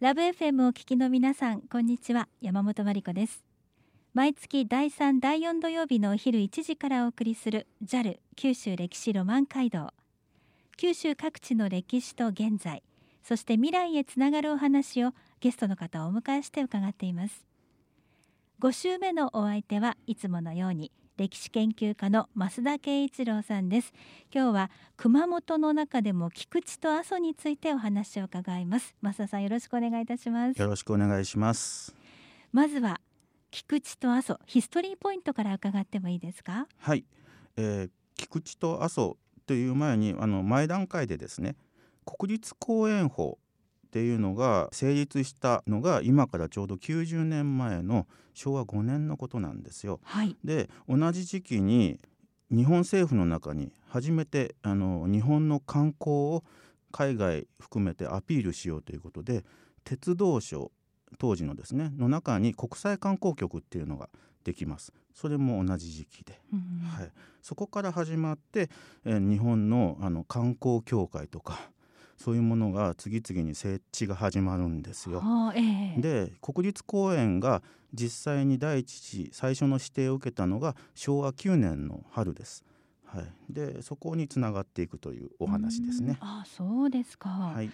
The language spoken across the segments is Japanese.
ラブ FM を聞きの皆さんこんにちは。山本真理子です。毎月第3第4土曜日のお昼1時からお送りする JAL 九州歴史ロマン街道。九州各地の歴史と現在そして未来へつながるお話をゲストの方をお迎えして伺っています。5週目のお相手はいつものように歴史研究家の増田圭一郎さんです。今日は熊本の中でも菊池と阿蘇についてお話を伺います。増田さんよろしくお願いいたします。よろしくお願いします。まずは菊池と阿蘇ヒストリーポイントから伺ってもいいですか？はい、えー、菊池と阿蘇という前にあの前段階でですね国立公園法っていうのが成立したのが今からちょうど90年前の昭和5年のことなんですよ。はい、で同じ時期に日本政府の中に初めてあの日本の観光を海外含めてアピールしようということで鉄道省当時のですねの中に国際観光局っていうのができます。それも同じ時期で、うん、はい、そこから始まって、えー、日本のあの観光協会とかそういうものが次々に設置が始まるんですよ。えー、で国立公園が実際に第一次最初の指定を受けたのが昭和9年の春です。はい、でそこにつながっていくというお話ですね。あそうですか、はい、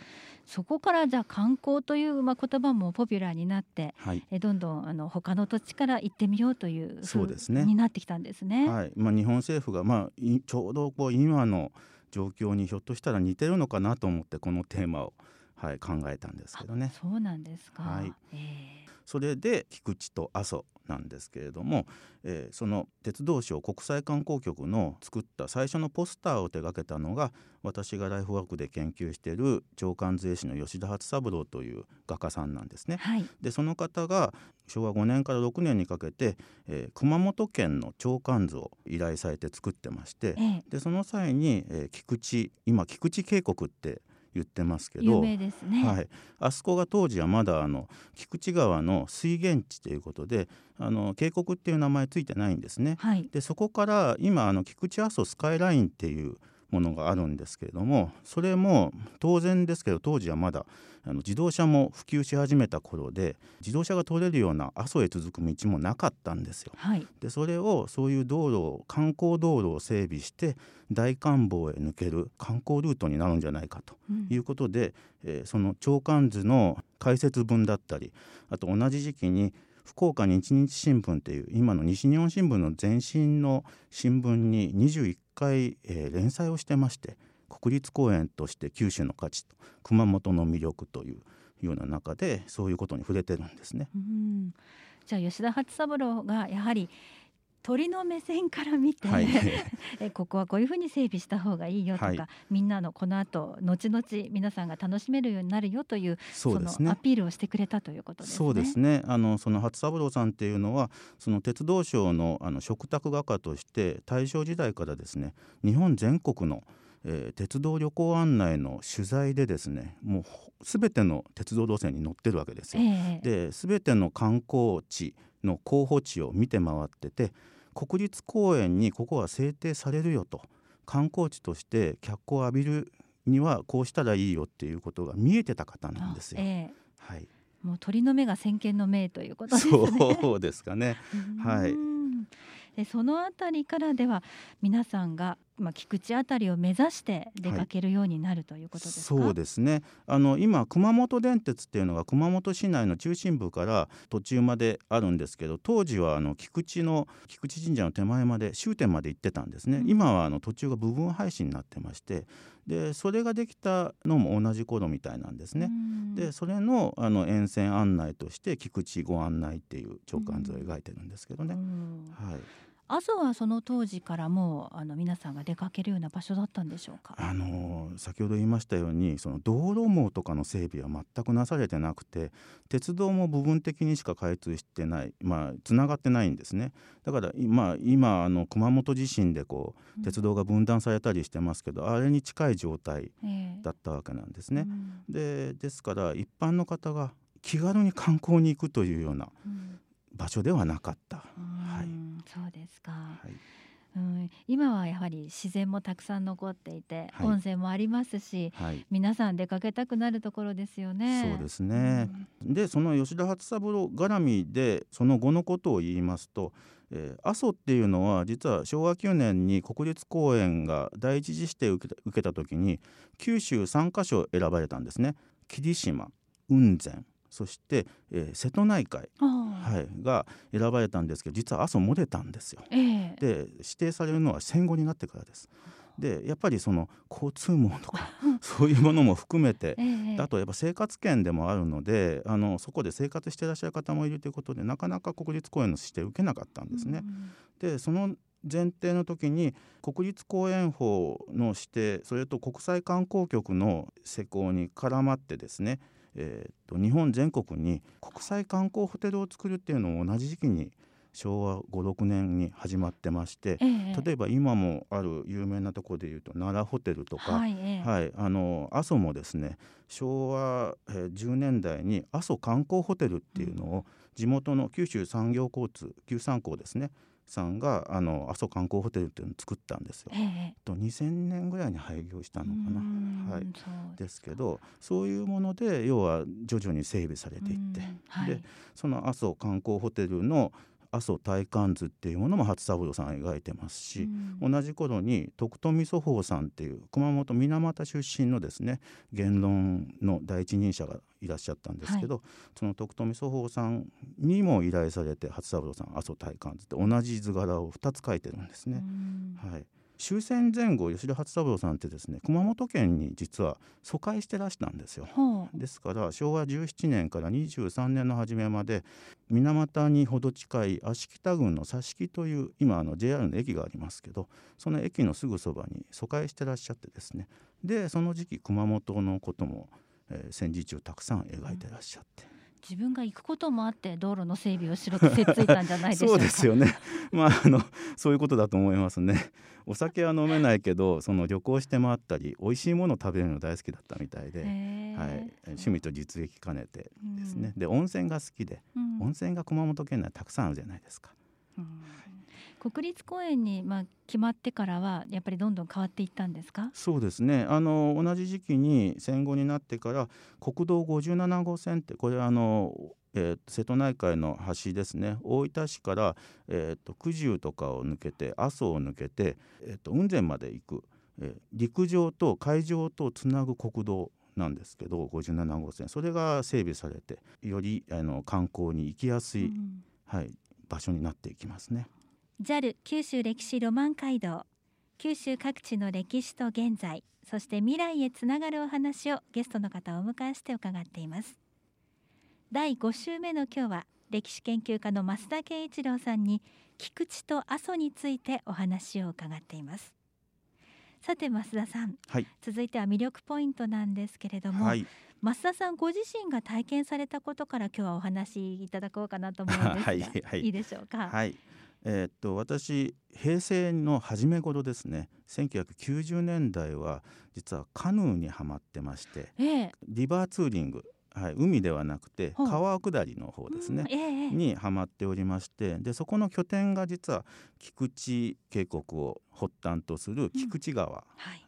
そこからじゃあ観光という、まあ、言葉もポピュラーになって、はい、えどんどんあの他の土地から行ってみようというそうですねになってきたんですね。はいまあ、日本政府が、まあ、ちょうどこう今の状況にひょっとしたら似てるのかなと思ってこのテーマを、はい、考えたんですけどね。そうなんですか、はい。えー、それで菊池と阿蘇なんですけれども、えー、その鉄道省国際観光局の作った最初のポスターを手掛けたのが私がライフワークで研究している長官税士の吉田初三郎という画家さんなんですね。はい、でその方が昭和5年から6年にかけて、えー、熊本県の長官図を依頼されて作ってまして、ええ、でその際に、えー、菊池今菊池渓谷って言ってますけど有名ですね、はい、あそこが当時はまだあの菊池川の水源地ということであの渓谷っていう名前ついてないんですね。はい、でそこから今あの菊池阿蘇スカイラインっていうものがあるんですけれどもそれも当然ですけど当時はまだあの自動車も普及し始めた頃で自動車が通れるような阿蘇へ続く道もなかったんですよ。はい、でそれをそういう道路を観光道路を整備して大観峰へ抜ける観光ルートになるんじゃないかということで、うん、えー、その長官図の解説文だったりあと同じ時期に福岡日日新聞っていう今の西日本新聞の前身の新聞に21回、えー、連載をしてまして国立公園として九州の価値と熊本の魅力というような中でそういうことに触れてるんですね。うんじゃあ吉田八三郎がやはり鳥の目線から見て、はい、えここはこういうふうに整備した方がいいよとか、はい、みんなのこの後後々皆さんが楽しめるようになるよというそうです、ね、のアピールをしてくれたということですね。そうですね。あのその初三郎さんっていうのはその鉄道省のあの嘱託画家として大正時代からですね日本全国のえー、鉄道旅行案内の取材でですねもう全ての鉄道路線に乗ってるわけですよ。えー、で全ての観光地の候補地を見て回ってて国立公園にここは制定されるよと観光地として脚光を浴びるにはこうしたらいいよっていうことが見えてた方なんですよ。えー、はい、もう鳥の目が先見の明ということですね。そうですかね。はい。でそのあたりからでは皆さんがまあ、菊池あたりを目指して出かけるようになる、はい、ということですか？そうですね。あの今熊本電鉄っていうのが熊本市内の中心部から途中まであるんですけど当時はあの菊池の菊池神社の手前まで終点まで行ってたんですね、うん、今はあの途中が部分廃止になってましてでそれができたのも同じ頃みたいなんですね。うん、でそれのあの沿線案内として菊池ご案内っていう長官図を描いてるんですけどね。うん、はい阿蘇はその当時からもうあの皆さんが出かけるような場所だったんでしょうか？あの先ほど言いましたようにその道路網とかの整備は全くなされてなくて鉄道も部分的にしか開通してないまあつながってないんですね。だから今今あの熊本地震でこう鉄道が分断されたりしてますけど、うん、あれに近い状態だったわけなんですね。えーうん、でですから一般の方が気軽に観光に行くというような場所ではなかった。はい、そうですか、はい。うん、今はやはり自然もたくさん残っていて、はい、温泉もありますし、はい、皆さん出かけたくなるところですよね。そうですね、うん、でその吉田初三郎絡みでその後のことを言いますと、えー、阿蘇っていうのは実は昭和9年に国立公園が第一次指定を受けた受けた時に九州3カ所選ばれたんですね。霧島雲仙そして、えー、瀬戸内海、はい、が選ばれたんですけど実は阿蘇漏れたんですよ。えー、で指定されるのは戦後になってからです。でやっぱりその交通網とかそういうものも含めて、えー、あとやっぱ生活圏でもあるのであのそこで生活してらっしゃる方もいるということでなかなか国立公園の指定を受けなかったんですね。うん、でその前提の時に国立公園法の指定それと国際観光局の施行に絡まってですねえーと、日本全国に国際観光ホテルを作るっていうのを同じ時期に昭和56年に始まってまして、ええ、例えば今もある有名なところでいうと奈良ホテルとか、はい、え、はい、あの阿蘇もですね昭和10年代に阿蘇観光ホテルっていうのを地元の九州産業交通九三港ですねさんがあの阿蘇観光ホテルっていうのを作ったんですよ。ええ、と2000年ぐらいに廃業したのかな。はい、ですけどそういうもので要は徐々に整備されていって、はい、でその阿蘇観光ホテルの阿蘇大観図っていうものも初三郎さん描いてますし、うん、同じ頃に徳富祖宝さんっていう熊本水俣出身のですね言論の第一人者がいらっしゃったんですけど、はい、その徳富祖宝さんにも依頼されて初三郎さん阿蘇大観図って同じ図柄を2つ描いてるんですね。うん、はい終戦前後吉田初三郎さんってですね熊本県に実は疎開してらしたんですよ。ですから昭和17年から23年の初めまで水俣にほど近い芦北郡の佐敷という今あの JR の駅がありますけどその駅のすぐそばに疎開してらっしゃってですねでその時期熊本のことも、えー、戦時中たくさん描いてらっしゃって。自分が行くこともあって道路の整備をしろとせっついたんじゃないでしょうか。そうですよね。まああのそういうことだと思いますね。お酒は飲めないけどその旅行して回ったり美味しいものを食べるの大好きだったみたいで、はい、趣味と実益兼ねてですね、うん、で温泉が好きで、うん、温泉が熊本県内たくさんあるじゃないですか、うん国立公園にまあ決まってからはやっぱりどんどん変わっていったんですか？そうですね。あの同じ時期に戦後になってから国道57号線ってこれあのえー、瀬戸内海の橋ですね。大分市から、えーと、九十とかを抜けて阿蘇を抜けて、えーと、雲仙まで行く、えー、陸上と海上とつなぐ国道なんですけど57号線。それが整備されてよりあの観光に行きやすい、うん、はい、場所になっていきますね。JAL 九州歴史ロマン街道。九州各地の歴史と現在そして未来へつながるお話をゲストの方をお迎えして伺っています。第5週目の今日は歴史研究家の増田圭一郎さんに菊池と阿蘇についてお話を伺っています。さて増田さん、はい、続いては魅力ポイントなんですけれども、はい、増田さんご自身が体験されたことから今日はお話しいただこうかなと思うんですが、はい、はい、いいでしょうか？はいえー、っと私平成の初め頃ですね。1990年代は実はカヌーにはまってまして、ええ、リバーツーリングはい、海ではなくて川下りの方ですね、うんええ、にはまっておりましてでそこの拠点が実は菊池渓谷を発端とする菊池川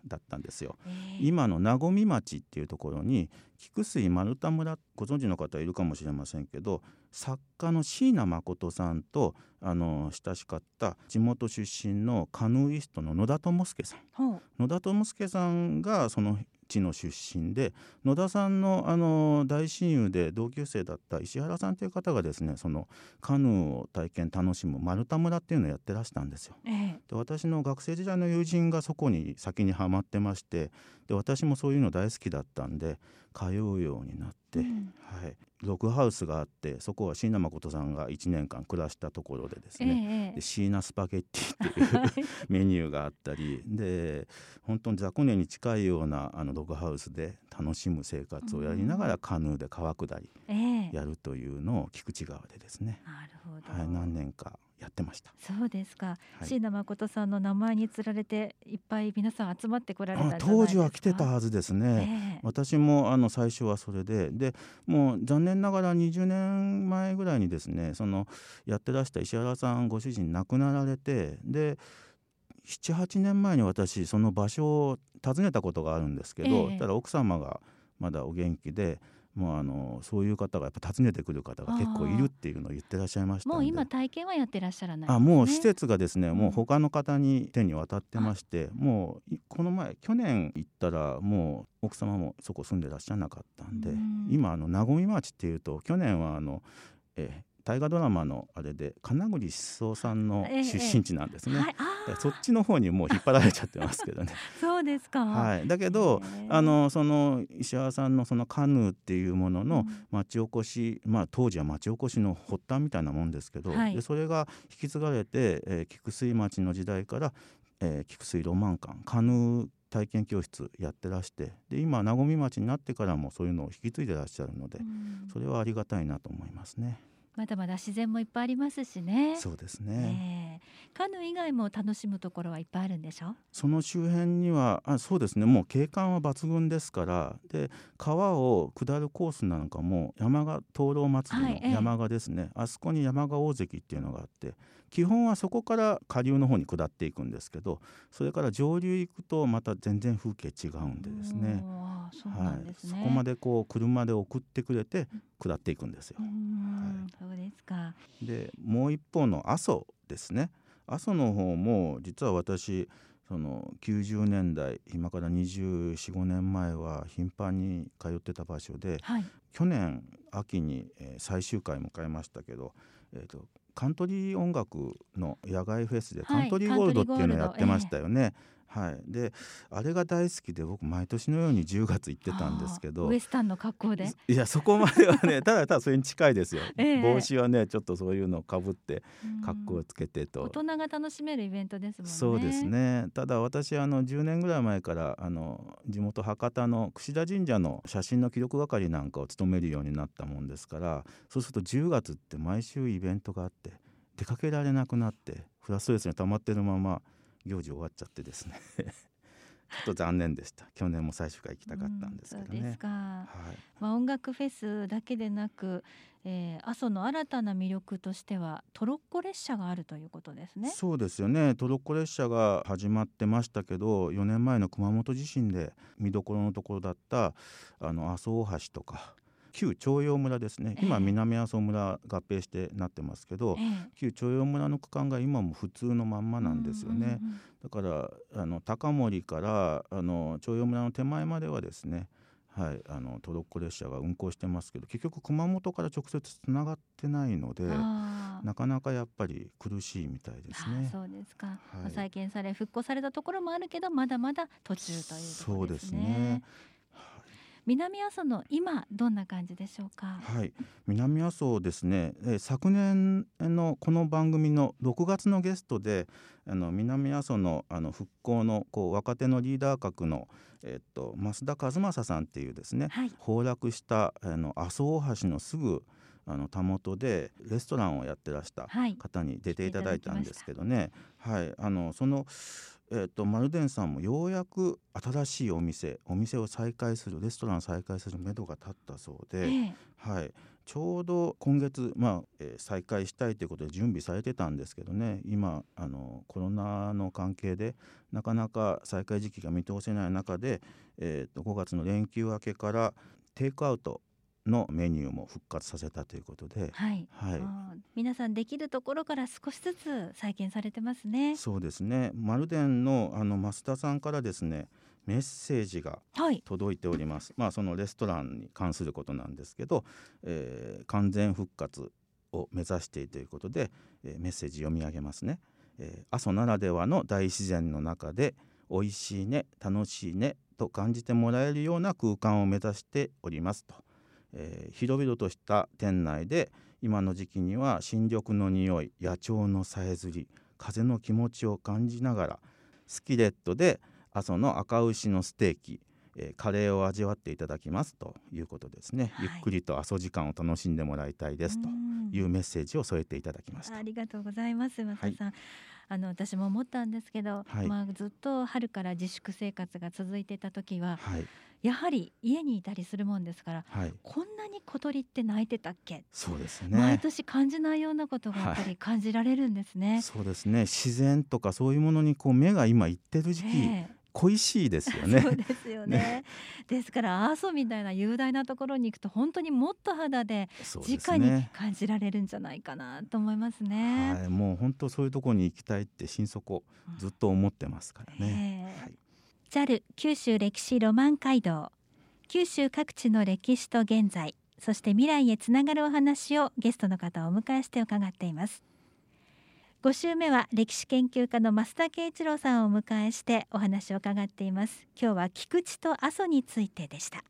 だったんですよ。うんはいえ。ー、今の名古屋町っていうところに菊水丸太村ご存知の方いるかもしれませんけど作家の椎名誠さんとあの親しかった地元出身のカヌーイストの野田智介さん。野田智介さんがその地の出身で野田さんのあの大親友で同級生だった石原さんという方がですねそのカヌーを体験楽しむ丸太村っていうのをやってらしたんですよ。ええ、で私の学生時代の友人がそこに先にはまってましてで私もそういうの大好きだったんで通うようになって、うん、はい、ログハウスがあってそこは椎名誠さんが1年間暮らしたところでですね、ええ、で椎名スパゲッティっていうメニューがあったりで本当に雑魚寝に近いようなあのログハウスで楽しむ生活をやりながらカヌーで川下りやるというのを菊池川でですね、なるほど。はい、何年かやってました。そうですか、はい、椎名誠さんの名前につられていっぱい皆さん集まってこられた当時は来てたはずですね、えー、私もあの最初はそれで。でもう残念ながら20年前ぐらいにですねそのやってらした石原さんご主人亡くなられてで78年前に私その場所を訪ねたことがあるんですけど、ええ、ただ奥様がまだお元気でもうあのそういう方がやっぱ訪ねてくる方が結構いるっていうのを言ってらっしゃいましたもう今体験はやってらっしゃらない、ね、あもう施設がですね、もう他の方に手に渡ってまして、もうこの前去年行ったらもう奥様もそこ住んでらっしゃらなかったんで、ん。今あの名古町っていうと去年はあのえ大河ドラマのあれで金栗志宗さんの出身地なんですね、ええはい、そっちの方にもう引っ張られちゃってますけどね。そうですか、はい、だけどあのその石原さんのそのカヌーっていうものの町おこし、うん、まあ当時は町おこしの発端みたいなもんですけど、はい、でそれが引き継がれて、えー、菊水町の時代から、えー、菊水ロマン館カヌー体験教室やってらしてで今和み町になってからもそういうのを引き継いでらっしゃるので、うん、それはありがたいなと思いますね。まだまだ自然もいっぱいありますしね。そうですね。えー、カヌー以外も楽しむところはいっぱいあるんでしょ？その周辺にはあそうですね。もう景観は抜群ですから。で川を下るコースなんかも山賀灯籠祭りの山賀ですね、はいえー、あそこに山賀大関っていうのがあって基本はそこから下流の方に下っていくんですけどそれから上流行くとまた全然風景違うんでですね。ね、はい、そこまでこう車で送ってくれて下っていくんですよ。はい、そうですか。でもう一方の阿蘇ですね。阿蘇の方も実は私その90年代今から245年前は頻繁に通ってた場所で、はい、去年秋に、えー、最終回迎えましたけど、えーと、カントリー音楽の野外フェスでカントリーゴールドっていうのをやってましたよね。はい、であれが大好きで僕毎年のように10月行ってたんですけどウエスタンの格好で？いやそこまではね ただただそれに近いですよ、えー、帽子はねちょっとそういうのをかぶって格好をつけてと。大人が楽しめるイベントですもんね。そうですね。ただ私あの10年ぐらい前からあの地元博多の櫛田神社の写真の記録係なんかを務めるようになったもんですからそうすると10月って毎週イベントがあって出かけられなくなってフラストレスに溜まってるまま行事終わっちゃってですね。ちょっと残念でした。去年も最終回行きたかったんですけどね。うん、はい。まあ、音楽フェスだけでなく、えー、阿蘇の新たな魅力としてはトロッコ列車があるということですね。そうですよね。トロッコ列車が始まってましたけど4年前の熊本地震で見どころのところだったあの阿蘇大橋とか旧朝陽村ですね。今南阿蘇村合併してなってますけど、えー、旧朝陽村の区間が今も普通のまんまなんですよね、だからあの高森からあの朝陽村の手前まではですねはい、あのトロッコ列車が運行してますけど結局熊本から直接つながってないのでなかなかやっぱり苦しいみたいですね。そうですか、はい、再建され復興されたところもあるけどまだまだ途中というね。そうですね南阿蘇の今どんな感じでしょうか？はい、南阿蘇ですね、えー、昨年のこの番組の6月のゲストであの南阿蘇のあの復興のこう若手のリーダー格のえっと増田和正さんっていうですね、はい、崩落したあの阿蘇大橋のすぐあのたもとでレストランをやってらした方に出ていただいたんですけどね、はい、はい、あのそのえーと、マルデンさんもようやく新しいお店お店を再開するレストランを再開するめどが立ったそうで、えー、はい、ちょうど今月、まあえー、再開したいということで準備されてたんですけどね。今あのコロナの関係でなかなか再開時期が見通せない中で、えーと5月の連休明けからテイクアウトのメニューも復活させたということで、はい、はい、皆さんできるところから少しずつ再建されてますね。そうですね。マルデンのあの増田さんからですね。メッセージが届いております、はい、まあそのレストランに関することなんですけど、えー、完全復活を目指しているということで、えー、メッセージ読み上げますね、えー、阿蘇ならではの大自然の中で美味しいね楽しいねと感じてもらえるような空間を目指しておりますとえー、広々とした店内で今の時期には新緑の匂い野鳥のさえずり風の気持ちを感じながらスキレットで阿蘇の赤牛のステーキ、えー、カレーを味わっていただきますということですね、はい、ゆっくりと阿蘇時間を楽しんでもらいたいですというメッセージを添えていただきました。ありがとうございます増田さん、はい。あの私も思ったんですけど、はい、まあ、ずっと春から自粛生活が続いていた時は、はい、やはり家にいたりするもんですから、はい、こんなに小鳥って鳴いてたっけ？そうですね。毎年感じないようなことがやっぱり感じられるんですね。そうですね。自然とかそういうものにこう目が今いってる時期、ええ。恋しいですよね。そうですよね。ね。ですから阿蘇みたいな雄大なところに行くと本当にもっと肌で直にね。感じられるんじゃないかなと思いますね。はい、もう本当そういうところに行きたいって心底ずっと思ってますからね、ええ。はい JAL 九州歴史ロマン街道九州各地の歴史と現在そして未来へつながるお話をゲストの方をお迎えして伺っています。5週目は歴史研究家の増田圭一郎さんをお迎えしてお話を伺っています。今日は菊池と阿蘇についてでした。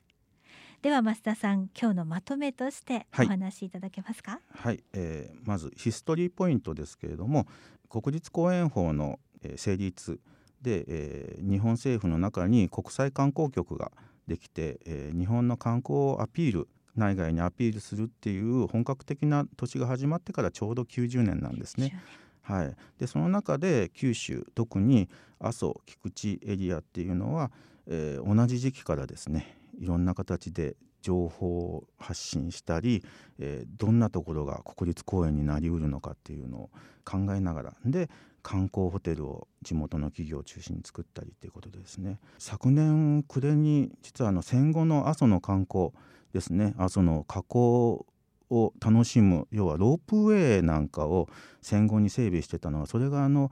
では増田さん今日のまとめとしておはい。話しいただけますか？はい、えーまずヒストリーポイントですけれども国立公園法の、えー成立で、えー日本政府の中に国際観光局ができて、えー日本の観光をアピール内外にアピールするっていう本格的な年が始まってからちょうど90年なんですね。はい、でその中で九州特に阿蘇菊池エリアっていうのは、えー同じ時期からですねいろんな形で情報を発信したり、えーどんなところが国立公園になりうるのかっていうのを考えながら。で観光ホテルを地元の企業を中心に作ったりっていうことでですね。昨年暮れに実はあの戦後の阿蘇の観光ですね。阿蘇の火口を楽しむ要はロープウェイなんかを戦後に整備してたのはそれがあの、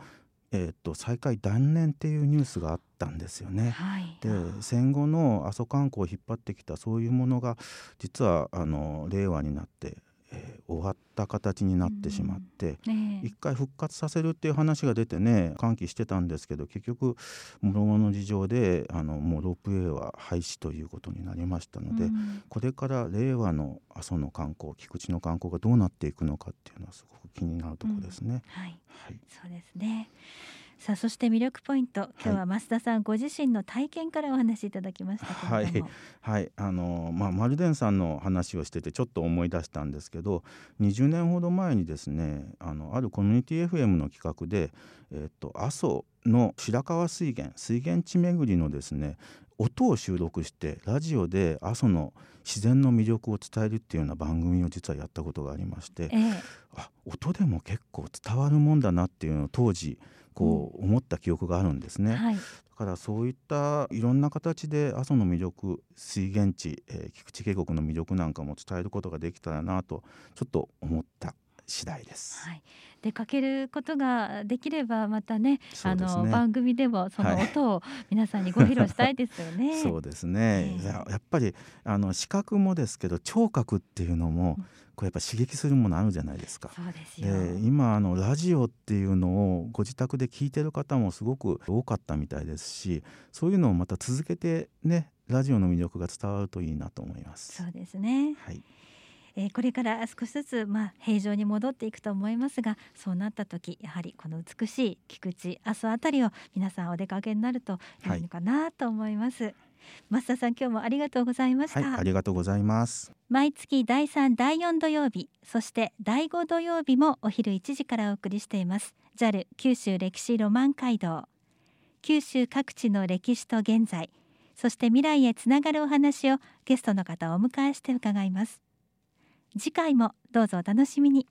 えー、と再開断念っていうニュースがあったんですよね。はい。で戦後の阿蘇観光を引っ張ってきたそういうものが実はあの令和になって、えー終わった形になってしまって、ねえ一回復活させるっていう話が出てね歓喜してたんですけど結局諸々の事情であのもうロープウェイは廃止ということになりましたので、うん。これから令和の阿蘇の観光菊池の観光がどうなっていくのかっていうのはすごく気になるところですね。はい。はい。そうですね。さあそして魅力ポイント。今日は増田さんご自身の体験からお話しいただきましたけれども、はい。あのまあ、マルデンさんの話をしててちょっと思い出したんですけど20年ほど前にですねあのあるコミュニティ FM の企画で、えっと阿蘇の白川水源水源地巡りのですね音を収録してラジオで阿蘇の自然の魅力を伝えるっていうような番組を実はやったことがありましてええ。あ音でも結構伝わるもんだなっていうのを当時こう思った記憶があるんですね。はいだからそういったいろんな形で阿蘇の魅力水源地、えー菊池渓谷の魅力なんかも伝えることができたらなとちょっと思った次第です。はい、出かけることができればまたねねの番組でもそのはい音を皆さんにご披露したいですよね。そうですね、ええいややっぱりあの視覚もですけど聴覚っていうのもうんこうやっぱ刺激するものあるじゃないですか。そうですよ。で今あのラジオっていうのをご自宅で聞いてる方もすごく多かったみたいですしそういうのをまた続けてねラジオの魅力が伝わるといいなと思います。そうですね。はい、えーこれから少しずつまあ平常に戻っていくと思いますが、そうなった時やはりこの美しい菊池阿蘇あたりを皆さんお出かけになるといいのかなと思います。増田さん今日もありがとうございました。はい、ありがとうございます。毎月第3第4土曜日そして第5土曜日もお昼1時からお送りしています JAL 九州歴史ロマン街道九州各地の歴史と現在そして未来へつながるお話をゲストの方をお迎えして伺います次回もどうぞお楽しみに。